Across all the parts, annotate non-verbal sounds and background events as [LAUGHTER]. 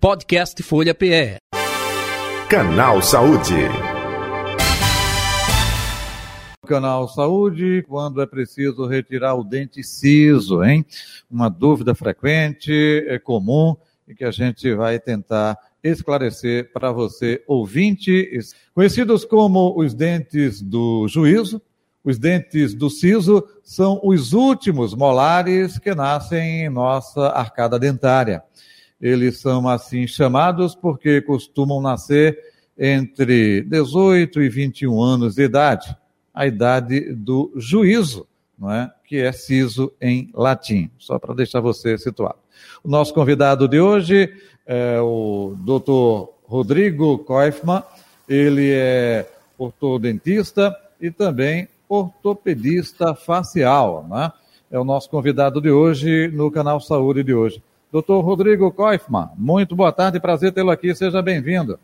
Podcast Folha PE. Canal Saúde. Canal Saúde, quando é preciso retirar o dente ciso, hein? Uma dúvida frequente, é comum e que a gente vai tentar esclarecer para você, ouvinte, conhecidos como os dentes do juízo, os dentes do siso são os últimos molares que nascem em nossa arcada dentária. Eles são assim chamados porque costumam nascer entre 18 e 21 anos de idade, a idade do juízo, não é? que é siso em latim, só para deixar você situado. O nosso convidado de hoje é o Dr. Rodrigo Koifman, ele é ortodontista e também ortopedista facial, né? É o nosso convidado de hoje no canal Saúde de hoje. Doutor Rodrigo Koifman, muito boa tarde, prazer tê-lo aqui, seja bem-vindo.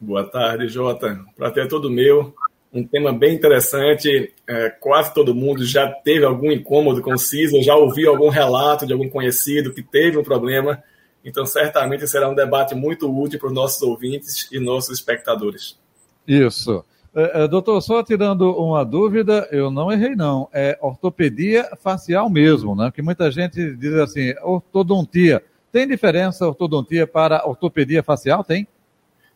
Boa tarde, Jota. Prazer é todo meu. Um tema bem interessante. É, quase todo mundo já teve algum incômodo com o CISA, já ouviu algum relato de algum conhecido que teve um problema. Então, certamente será um debate muito útil para os nossos ouvintes e nossos espectadores. Isso. É, doutor, só tirando uma dúvida, eu não errei não, é ortopedia facial mesmo, né? Que muita gente diz assim, ortodontia. Tem diferença ortodontia para ortopedia facial? Tem?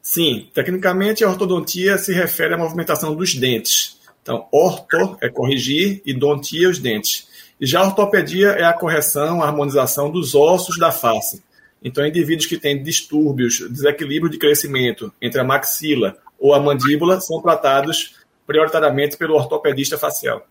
Sim, tecnicamente a ortodontia se refere à movimentação dos dentes. Então, orto é corrigir e dontia os dentes. E já a ortopedia é a correção, a harmonização dos ossos da face. Então, indivíduos que têm distúrbios, desequilíbrio de crescimento entre a maxila ou a mandíbula são tratados prioritariamente pelo ortopedista facial.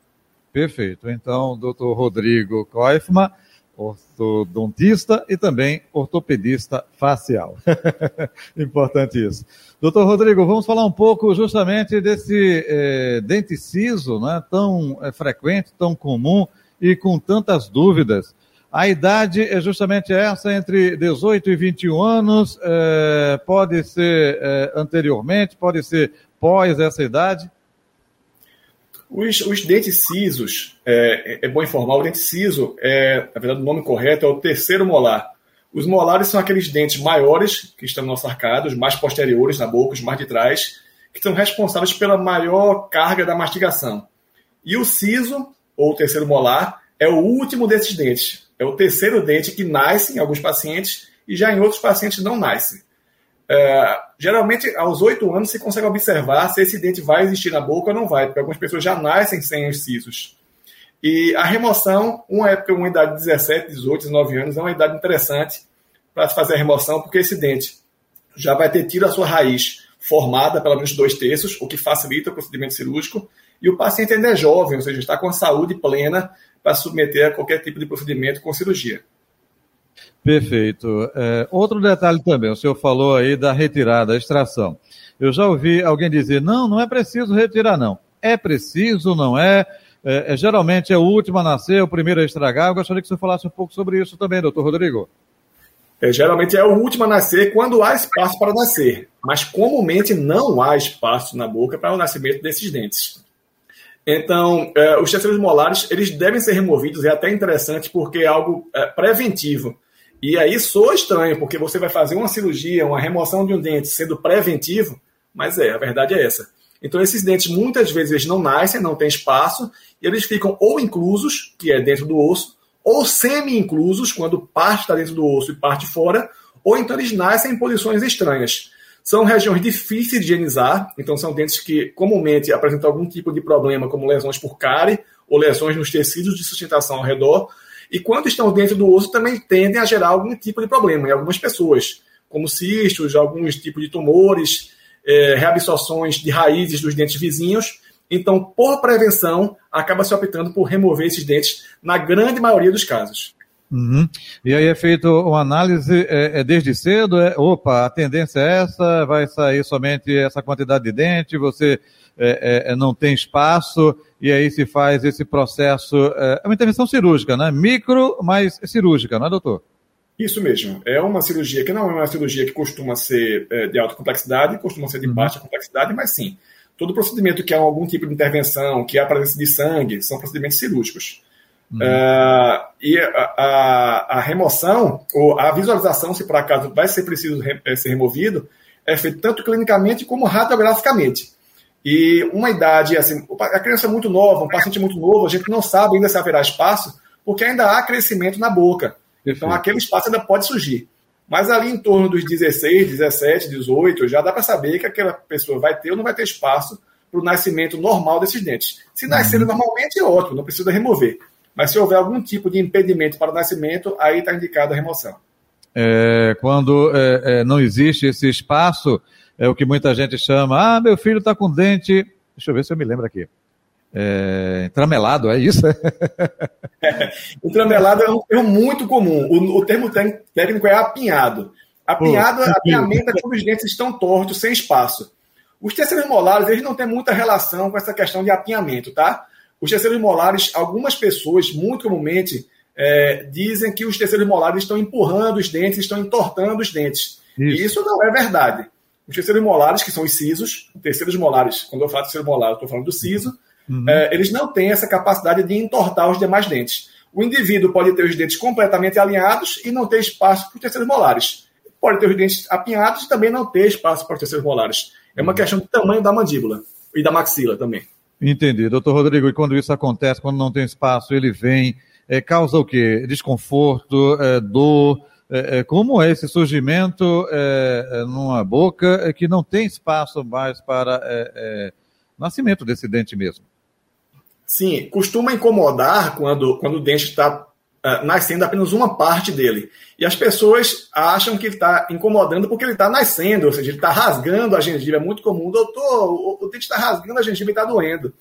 Perfeito. Então, doutor Rodrigo Koifman, ortodontista e também ortopedista facial. [LAUGHS] Importante isso. Doutor Rodrigo, vamos falar um pouco justamente desse é, dente ciso, né, tão é, frequente, tão comum e com tantas dúvidas. A idade é justamente essa, entre 18 e 21 anos, é, pode ser é, anteriormente, pode ser pós essa idade? Os, os dentes cisos, é, é, bom informar, o dente ciso, é, na verdade o nome correto é o terceiro molar. Os molares são aqueles dentes maiores que estão no nosso arcado, os mais posteriores na boca, os mais de trás, que são responsáveis pela maior carga da mastigação. E o siso, ou terceiro molar, é o último desses dentes. É o terceiro dente que nasce em alguns pacientes e já em outros pacientes não nasce. É, geralmente, aos oito anos, se consegue observar se esse dente vai existir na boca ou não vai, porque algumas pessoas já nascem sem os sisos. E a remoção, uma época, uma idade de 17, 18, 19 anos, é uma idade interessante para se fazer a remoção, porque esse dente já vai ter tido a sua raiz formada, pelo menos dois terços, o que facilita o procedimento cirúrgico, e o paciente ainda é jovem, ou seja, está com a saúde plena para submeter a qualquer tipo de procedimento com cirurgia. Perfeito. É, outro detalhe também, o senhor falou aí da retirada, da extração. Eu já ouvi alguém dizer, não, não é preciso retirar, não. É preciso, não é? é, é geralmente é o último a nascer, o primeiro a estragar. Eu gostaria que você falasse um pouco sobre isso também, doutor Rodrigo. É, geralmente é o último a nascer quando há espaço para nascer, mas comumente não há espaço na boca para o nascimento desses dentes. Então, é, os terceiros molares, eles devem ser removidos, é até interessante porque é algo é, preventivo. E aí soa estranho, porque você vai fazer uma cirurgia, uma remoção de um dente sendo preventivo, mas é, a verdade é essa. Então, esses dentes, muitas vezes, não nascem, não tem espaço, e eles ficam ou inclusos, que é dentro do osso, ou semi-inclusos, quando parte está dentro do osso e parte fora, ou então eles nascem em posições estranhas. São regiões difíceis de higienizar, então são dentes que comumente apresentam algum tipo de problema, como lesões por cárie ou lesões nos tecidos de sustentação ao redor. E quando estão dentro do osso, também tendem a gerar algum tipo de problema em algumas pessoas, como cistos, alguns tipos de tumores, é, reabsorções de raízes dos dentes vizinhos. Então, por prevenção, acaba se optando por remover esses dentes na grande maioria dos casos. Uhum. E aí é feito uma análise é, é, desde cedo, é, opa, a tendência é essa, vai sair somente essa quantidade de dente, você é, é, é não tem espaço, e aí se faz esse processo, é, é uma intervenção cirúrgica, né? Micro, mas cirúrgica, não é, doutor? Isso mesmo. É uma cirurgia que não é uma cirurgia que costuma ser de alta complexidade, costuma ser de uhum. baixa complexidade, mas sim, todo procedimento que há algum tipo de intervenção, que há presença de sangue, são procedimentos cirúrgicos. Uhum. Uh, e a, a, a, remoção, ou a visualização, se por acaso vai ser preciso re, é, ser removido, é feito tanto clinicamente como radiograficamente. E uma idade, assim, a criança é muito nova, um paciente muito novo, a gente não sabe ainda se haverá espaço, porque ainda há crescimento na boca. Então, aquele espaço ainda pode surgir. Mas ali em torno dos 16, 17, 18, já dá para saber que aquela pessoa vai ter ou não vai ter espaço para o nascimento normal desses dentes. Se nascer uhum. normalmente, é ótimo, não precisa remover. Mas se houver algum tipo de impedimento para o nascimento, aí está indicada a remoção. É, quando é, é, não existe esse espaço, é o que muita gente chama, ah, meu filho está com dente, deixa eu ver se eu me lembro aqui, é, tramelado, é isso? [LAUGHS] é, o tramelado é um termo muito comum, o, o termo técnico é apinhado. Apinhado, Pô, apinhamento é quando os dentes estão tortos, sem espaço. Os terceiros molares, eles não têm muita relação com essa questão de apinhamento, tá? Os terceiros molares, algumas pessoas, muito comumente, é, dizem que os terceiros molares estão empurrando os dentes, estão entortando os dentes. Isso. E isso não é verdade. Os terceiros molares, que são os sisos, terceiros molares, quando eu falo terceiro molar, eu estou falando do siso, uhum. é, eles não têm essa capacidade de entortar os demais dentes. O indivíduo pode ter os dentes completamente alinhados e não ter espaço para os terceiros molares. Pode ter os dentes apinhados e também não ter espaço para os terceiros molares. É uma uhum. questão do tamanho da mandíbula e da maxila também. Entendi. Doutor Rodrigo, e quando isso acontece, quando não tem espaço, ele vem, é, causa o quê? Desconforto, é, dor? É, como é esse surgimento numa boca que não tem espaço mais para nascimento desse dente mesmo? Sim, costuma incomodar quando, quando o dente está nascendo apenas uma parte dele. E as pessoas acham que ele está incomodando porque ele está nascendo, ou seja, ele está rasgando a gengiva. É muito comum, doutor, o, o dente está rasgando a gengiva e está doendo.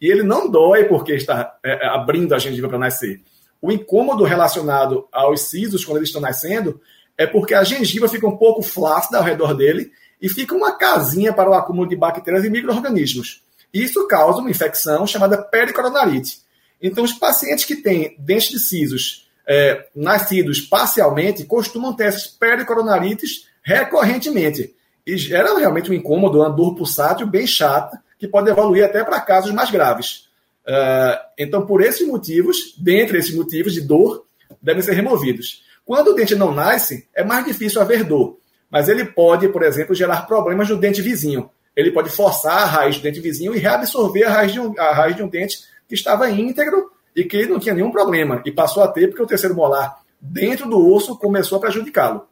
E ele não dói porque está é, abrindo a gengiva para nascer. O incômodo relacionado aos sisos quando eles estão nascendo é porque a gengiva fica um pouco flácida ao redor dele e fica uma casinha para o acúmulo de bactérias e micro-organismos. Isso causa uma infecção chamada pericoronarite. Então, os pacientes que têm dentes de sisos é, nascidos parcialmente costumam ter essas pericoronarites recorrentemente. E gera realmente um incômodo, uma dor pulsátil bem chata, que pode evoluir até para casos mais graves. Uh, então, por esses motivos, dentre esses motivos de dor, devem ser removidos. Quando o dente não nasce, é mais difícil haver dor, mas ele pode, por exemplo, gerar problemas no dente vizinho. Ele pode forçar a raiz do dente vizinho e reabsorver a raiz de um, a raiz de um dente que estava íntegro e que não tinha nenhum problema, e passou a ter porque o terceiro molar dentro do osso começou a prejudicá-lo.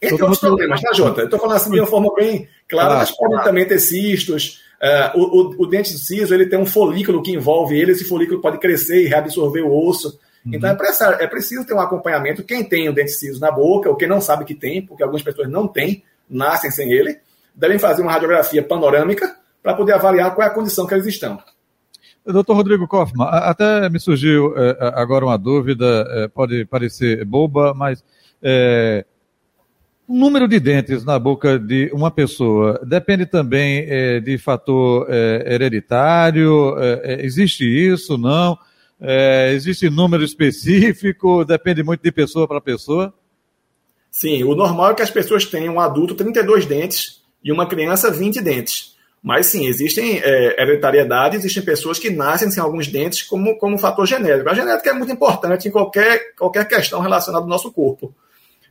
Entre outros problemas, tá, Jota? Eu estou falando assim de uma forma bem clara, mas podem também ter cistos. Uh, o, o, o, dente ciso ele tem um folículo que envolve ele, esse folículo pode crescer e reabsorver o osso. Uhum. Então é preciso, é preciso ter um acompanhamento. Quem tem o dente ciso na boca, ou quem não sabe que tem, porque algumas pessoas não têm, nascem sem ele, devem fazer uma radiografia panorâmica para poder avaliar qual é a condição que eles estão. Doutor Rodrigo Kaufmann, até me surgiu é, agora uma dúvida, é, pode parecer boba, mas é, o número de dentes na boca de uma pessoa depende também é, de fator é, hereditário? É, existe isso? Não? existe número específico? Depende muito de pessoa para pessoa? Sim, o normal é que as pessoas tenham um adulto 32 dentes e uma criança 20 dentes. Mas sim, existem é, hereditariedade, existem pessoas que nascem sem alguns dentes como, como fator genético. A genética é muito importante em qualquer, qualquer questão relacionada ao nosso corpo.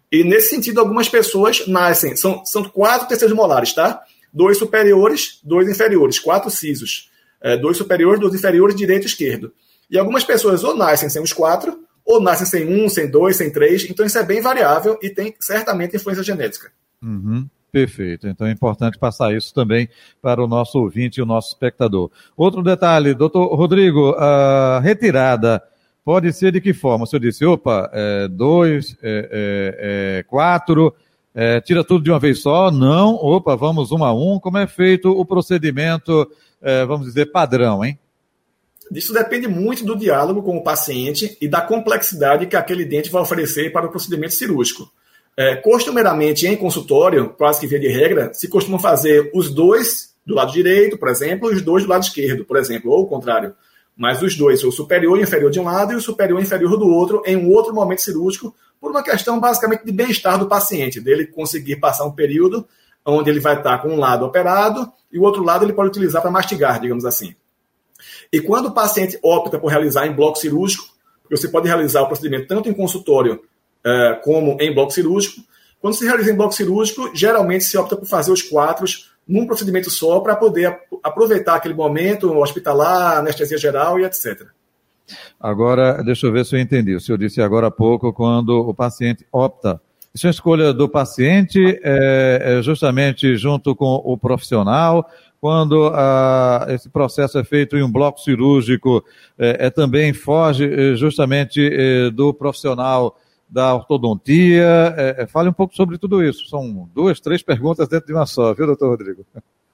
E nesse sentido, algumas pessoas nascem, são, são quatro terceiros molares, tá? Dois superiores, dois inferiores, quatro sisos. É, dois superiores, dois inferiores, direito e esquerdo. E algumas pessoas ou nascem sem os quatro, ou nascem sem um, sem dois, sem três. Então isso é bem variável e tem certamente influência genética. Uhum. Perfeito. Então é importante passar isso também para o nosso ouvinte e o nosso espectador. Outro detalhe, doutor Rodrigo, a retirada pode ser de que forma? O senhor disse, opa, é, dois, é, é, é quatro, é, tira tudo de uma vez só? Não, opa, vamos um a um. Como é feito o procedimento, é, vamos dizer, padrão, hein? Isso depende muito do diálogo com o paciente e da complexidade que aquele dente vai oferecer para o procedimento cirúrgico. É, costumeiramente, em consultório, quase que via de regra, se costuma fazer os dois do lado direito, por exemplo, os dois do lado esquerdo, por exemplo, ou o contrário. Mas os dois, o superior e inferior de um lado e o superior e inferior do outro, em um outro momento cirúrgico, por uma questão basicamente de bem-estar do paciente, dele conseguir passar um período onde ele vai estar com um lado operado e o outro lado ele pode utilizar para mastigar, digamos assim. E quando o paciente opta por realizar em bloco cirúrgico, você pode realizar o procedimento tanto em consultório uh, como em bloco cirúrgico. Quando se realiza em bloco cirúrgico, geralmente se opta por fazer os quatro num procedimento só para poder aproveitar aquele momento hospitalar, anestesia geral e etc. Agora, deixa eu ver se eu entendi. O senhor disse agora há pouco, quando o paciente opta. Isso é escolha do paciente, é, é justamente junto com o profissional. Quando ah, esse processo é feito em um bloco cirúrgico, é, é também foge é, justamente é, do profissional da ortodontia. É, é, fale um pouco sobre tudo isso. São duas, três perguntas dentro de uma só, viu, doutor Rodrigo?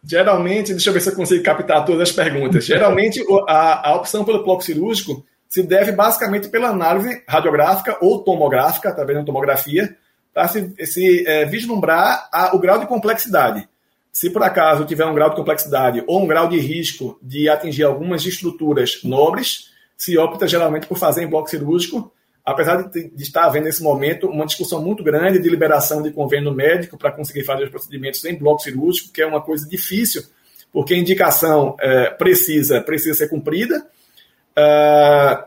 Geralmente, deixa eu ver se eu consigo captar todas as perguntas. Geralmente, a, a opção pelo bloco cirúrgico se deve basicamente pela análise radiográfica ou tomográfica, através da tomografia, para se, se é, vislumbrar a, o grau de complexidade. Se por acaso tiver um grau de complexidade ou um grau de risco de atingir algumas estruturas nobres, se opta geralmente por fazer em bloco cirúrgico, apesar de, de estar havendo nesse momento uma discussão muito grande de liberação de convênio médico para conseguir fazer os procedimentos em bloco cirúrgico, que é uma coisa difícil, porque a indicação é, precisa, precisa ser cumprida. Uh,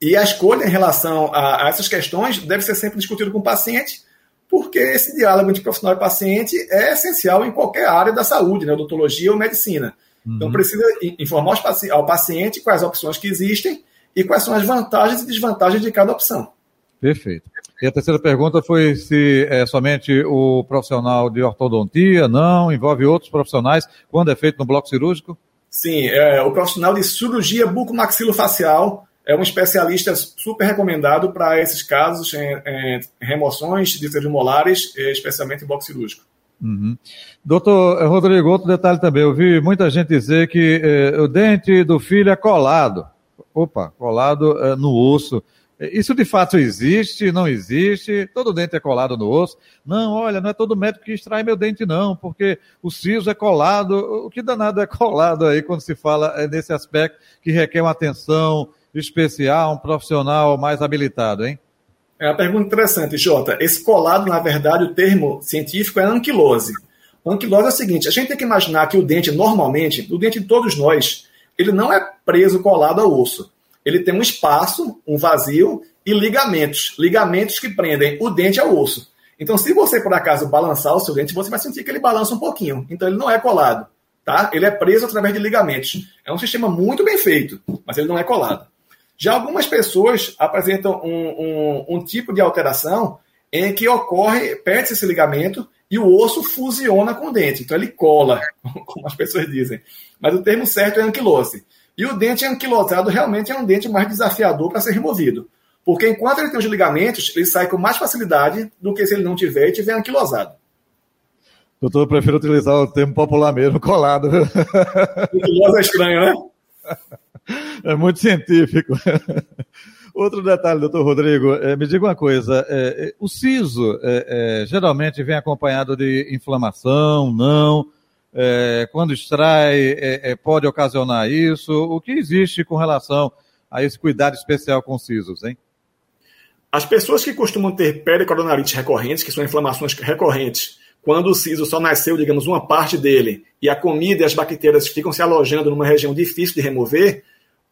e a escolha em relação a, a, essas questões deve ser sempre discutido com o paciente, porque esse diálogo entre profissional e paciente é essencial em qualquer área da saúde, né, odontologia ou medicina. Então, uhum. Então, precisa informar ao paciente quais opções que existem e quais são as vantagens e desvantagens de cada opção. Perfeito. E a terceira pergunta foi se é somente o profissional de ortodontia, não, envolve outros profissionais, quando é feito no bloco cirúrgico? Sim, é, o profissional de cirurgia bucomaxilofacial é um especialista super recomendado para esses casos, em, em remoções de células molares, especialmente em bloco cirúrgico. Uhum. Doutor Rodrigo, outro detalhe também, eu vi muita gente dizer que eh, o dente do filho é colado opa, colado uh, no osso. Isso de fato existe, não existe, todo dente é colado no osso. Não, olha, não é todo médico que extrai meu dente, não, porque o siso é colado. O que danado é [LAUGHS] colado aí quando se fala eh, nesse aspecto que requer uma atenção especial, um profissional mais habilitado, hein? É uma pergunta interessante, Jota. Esse colado, na verdade, o termo científico é anquilose. Anquilose é o seguinte: a gente tem que imaginar que o dente, normalmente, o dente de todos nós, ele não é preso colado ao osso. Ele tem um espaço, um vazio e ligamentos. Ligamentos que prendem o dente ao osso. Então, se você, por acaso, balançar o seu dente, você vai sentir que ele balança um pouquinho. Então, ele não é colado. Tá? Ele é preso através de ligamentos. É um sistema muito bem feito, mas ele não é colado. Já algumas pessoas apresentam um, um, um tipo de alteração em que ocorre, perde esse ligamento e o osso fusiona com o dente. Então ele cola, [LAUGHS] como as pessoas dizem. Mas o termo certo é anquilose. E o dente anquilosado realmente é um dente mais desafiador para ser removido. Porque enquanto ele tem os ligamentos, ele sai com mais facilidade do que se ele não tiver e tiver anquilosado. Doutor, eu prefiro utilizar o termo popular mesmo, colado. Anquilose é estranho, né? [LAUGHS] É muito científico. Outro detalhe, doutor Rodrigo, é, me diga uma coisa: é, é o siso geralmente vem acompanhado de inflamação, não? Quando extrai, pode ocasionar isso? O que existe com relação a esse cuidado especial com sisos, hein? As pessoas que costumam ter pericoronarites recorrentes, que são inflamações recorrentes, quando o siso só nasceu, digamos, uma parte dele, e a comida e as bactérias ficam se alojando numa região difícil de remover,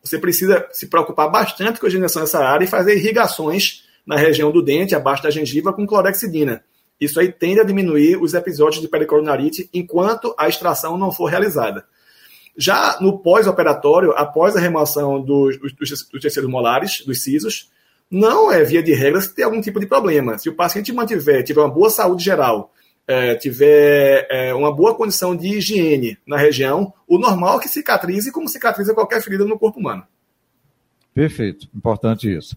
você precisa se preocupar bastante com a higienização dessa área e fazer irrigações na região do dente, abaixo da gengiva, com clorexidina. Isso aí tende a diminuir os episódios de pericoronarite enquanto a extração não for realizada. Já no pós-operatório, após a remoção dos, dos, dos terceiros molares, dos sisos, não é via de regra se tem algum tipo de problema. Se o paciente mantiver, tiver uma boa saúde geral, é, tiver é, uma boa condição de higiene na região, o normal é que cicatrize como cicatriza qualquer ferida no corpo humano. Perfeito, importante isso.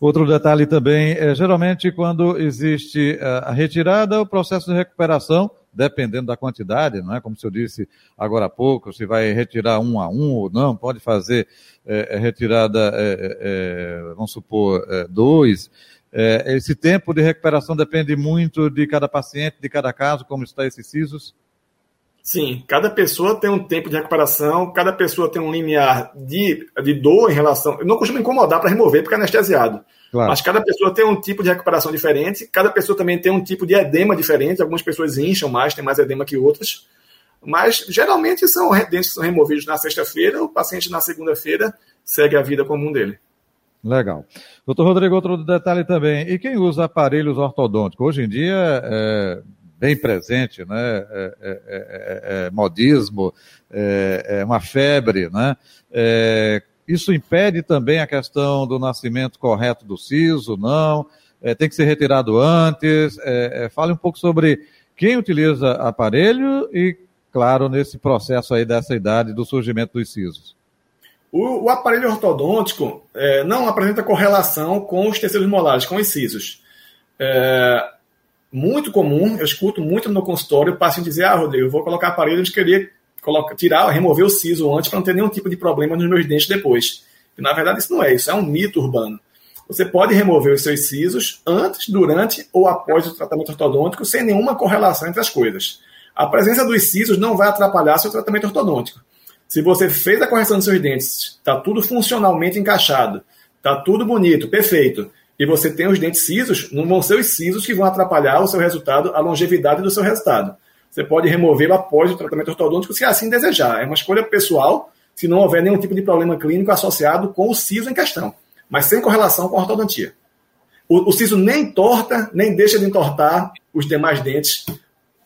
Outro detalhe também é geralmente quando existe é, a retirada, o processo de recuperação, dependendo da quantidade, não é como eu disse agora há pouco, se vai retirar um a um ou não, pode fazer é, retirada, é, é, vamos supor, dois. É, esse tempo de recuperação depende muito de cada paciente, de cada caso, como está esses sisos? Sim, cada pessoa tem um tempo de recuperação, cada pessoa tem um limiar de, de dor em relação. Eu não costumo incomodar para remover porque é anestesiado. Claro. Mas cada pessoa tem um tipo de recuperação diferente, cada pessoa também tem um tipo de edema diferente. Algumas pessoas incham mais, têm mais edema que outras. Mas geralmente são dentes que são removidos na sexta-feira, o paciente na segunda-feira segue a vida comum dele. Legal. Doutor Rodrigo, outro detalhe também. E quem usa aparelhos ortodônticos? Hoje em dia é bem presente, né? É, é, é, é modismo, é, uma febre, né? isso impede também a questão do nascimento correto do siso, não? tem que ser retirado antes? fale um pouco sobre quem utiliza aparelho e, claro, nesse processo aí dessa idade do surgimento dos sisos. O, o aparelho ortodôntico é, não apresenta correlação com os terceiros molares, com os sisos. É muito comum, eu escuto muito no consultório o paciente dizer: Ah, Rodrigo, eu vou colocar aparelho de querer colocar, tirar, remover o siso antes para não ter nenhum tipo de problema nos meus dentes depois. E, na verdade, isso não é, isso é um mito urbano. Você pode remover os seus sisos antes, durante ou após o tratamento ortodôntico sem nenhuma correlação entre as coisas. A presença dos sisos não vai atrapalhar seu tratamento ortodôntico. Se você fez a correção dos seus dentes, está tudo funcionalmente encaixado, está tudo bonito, perfeito, e você tem os dentes cisos, não vão ser os sisos que vão atrapalhar o seu resultado, a longevidade do seu resultado. Você pode removê-lo após o tratamento ortodôntico, se assim desejar. É uma escolha pessoal, se não houver nenhum tipo de problema clínico associado com o siso em questão, mas sem correlação com a ortodontia. O, o siso nem torta, nem deixa de entortar os demais dentes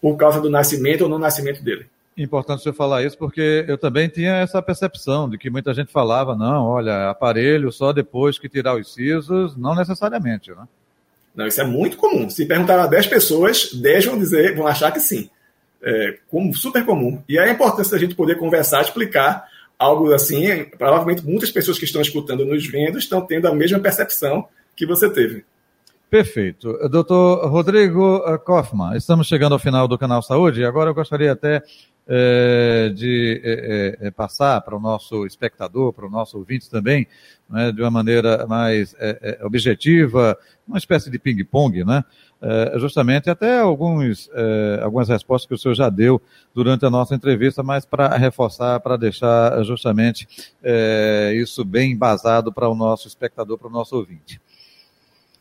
por causa do nascimento ou não nascimento dele. Importante você falar isso, porque eu também tinha essa percepção de que muita gente falava, não, olha, aparelho só depois que tirar os sisos, não necessariamente, né? Não, isso é muito comum. Se perguntar a 10 pessoas, 10 vão dizer, vão achar que sim. É como, super comum. E é a importância da gente poder conversar, explicar algo assim. Provavelmente muitas pessoas que estão escutando nos vendo estão tendo a mesma percepção que você teve. Perfeito. Doutor Rodrigo Kaufmann, estamos chegando ao final do Canal Saúde e agora eu gostaria até de é, é, passar para o nosso espectador, para o nosso ouvinte também, né, de uma maneira mais objetiva, uma espécie de ping-pong, né? Justamente até alguns, algumas respostas que o senhor já deu durante a nossa entrevista, mas para reforçar, para deixar justamente isso bem embasado para o nosso espectador, para o nosso ouvinte.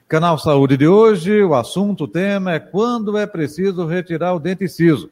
Canal Saúde de hoje, o assunto, o tema é quando é preciso retirar o dente ciso.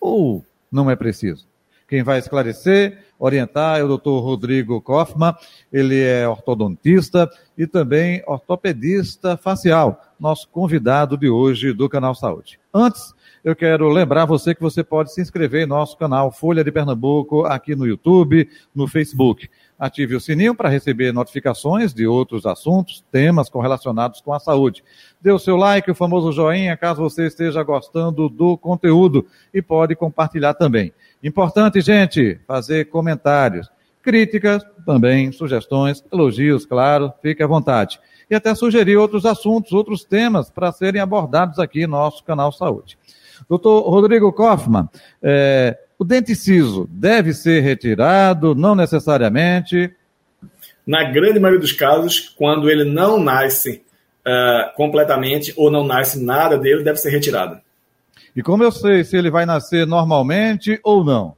Ou não é preciso. Quem vai esclarecer, orientar é o Dr. Rodrigo Kaufmann, ele é ortodontista e também ortopedista facial, nosso convidado de hoje do Canal Saúde. Antes, eu quero lembrar você que você pode se inscrever em nosso canal Folha de Pernambuco aqui no YouTube, no Facebook. Ative o sininho para receber notificações de outros assuntos, temas correlacionados com a saúde. Dê o seu like, o famoso joinha, caso você esteja gostando do conteúdo e pode compartilhar também. Importante, gente, fazer comentários, críticas também, sugestões, elogios, claro, fique à vontade. E até sugerir outros assuntos, outros temas para serem abordados aqui no nosso canal Saúde. Doutor Rodrigo Kaufmann, é, o dente ciso deve ser retirado, não necessariamente? Na grande maioria dos casos, quando ele não nasce uh, completamente ou não nasce nada dele, deve ser retirado. E como eu sei se ele vai nascer normalmente ou não?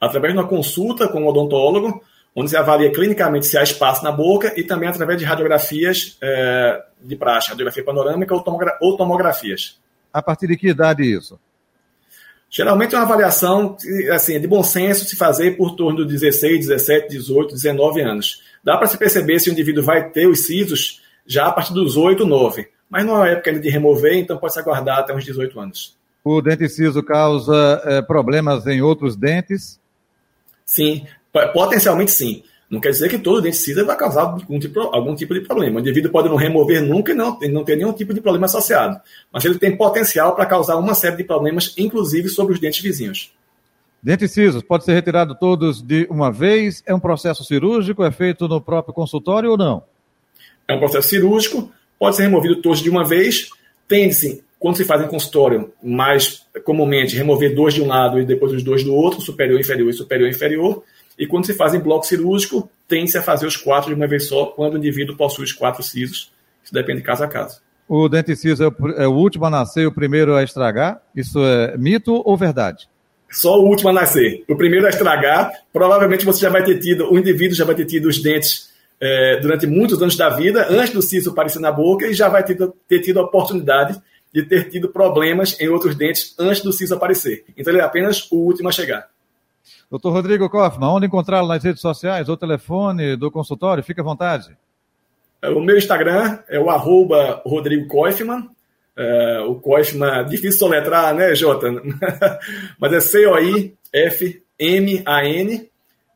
Através de uma consulta com o odontólogo, onde se avalia clinicamente se há espaço na boca e também através de radiografias uh, de praxe, radiografia panorâmica ou tomografias. A partir de que idade isso? Geralmente é uma avaliação assim, de bom senso se fazer por torno de 16, 17, 18, 19 anos. Dá para se perceber se o indivíduo vai ter os sisos já a partir dos 8, 9. Mas não é época ainda de remover, então pode se aguardar até uns 18 anos. O dente ciso causa é, problemas em outros dentes? Sim, potencialmente sim. Não quer dizer que todo dente ciso vai causar algum tipo, algum tipo de problema. O indivíduo pode não remover nunca e não, não ter nenhum tipo de problema associado. Mas ele tem potencial para causar uma série de problemas, inclusive sobre os dentes vizinhos. Dentes cisos, pode ser retirado todos de uma vez? É um processo cirúrgico? É feito no próprio consultório ou não? É um processo cirúrgico, pode ser removido todos de uma vez. Tende-se, quando se faz em consultório, mais comumente, remover dois de um lado e depois os dois do outro, superior, inferior e superior, inferior. E quando se faz em bloco cirúrgico, tem-se a fazer os quatro de uma vez só, quando o indivíduo possui os quatro sisos. Isso depende de caso a caso. O dente ciso é o, é o último a nascer e o primeiro a estragar? Isso é mito ou verdade? Só o último a nascer. O primeiro a estragar, provavelmente você já vai ter tido, o indivíduo já vai ter tido os dentes é, durante muitos anos da vida, antes do siso aparecer na boca, e já vai ter, ter tido a oportunidade de ter tido problemas em outros dentes antes do siso aparecer. Então ele é apenas o último a chegar. Doutor Rodrigo Kaufmann, onde encontrá-lo nas redes sociais ou telefone do consultório? Fique à vontade. O meu Instagram é o arroba Rodrigo Koifman. É, o Koifman, difícil soletrar, né, Jota? [LAUGHS] Mas é C-O-I-F-M-A-N.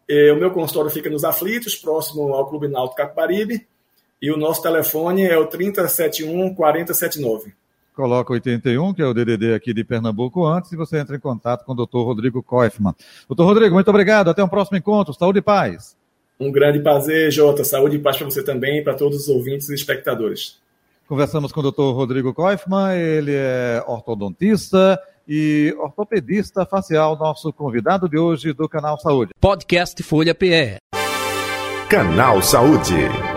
É, o meu consultório fica nos Aflitos, próximo ao Clube Náutico Capibaribe. E o nosso telefone é o 3071 4079. Coloca 81, que é o DDD aqui de Pernambuco, antes e você entra em contato com o doutor Rodrigo Koifman. Doutor Rodrigo, muito obrigado. Até o um próximo encontro. Saúde e paz. Um grande prazer, Jota. Saúde e paz para você também e para todos os ouvintes e espectadores. Conversamos com o doutor Rodrigo Koifman, ele é ortodontista e ortopedista facial, nosso convidado de hoje do Canal Saúde. Podcast Folha PE. Canal Saúde.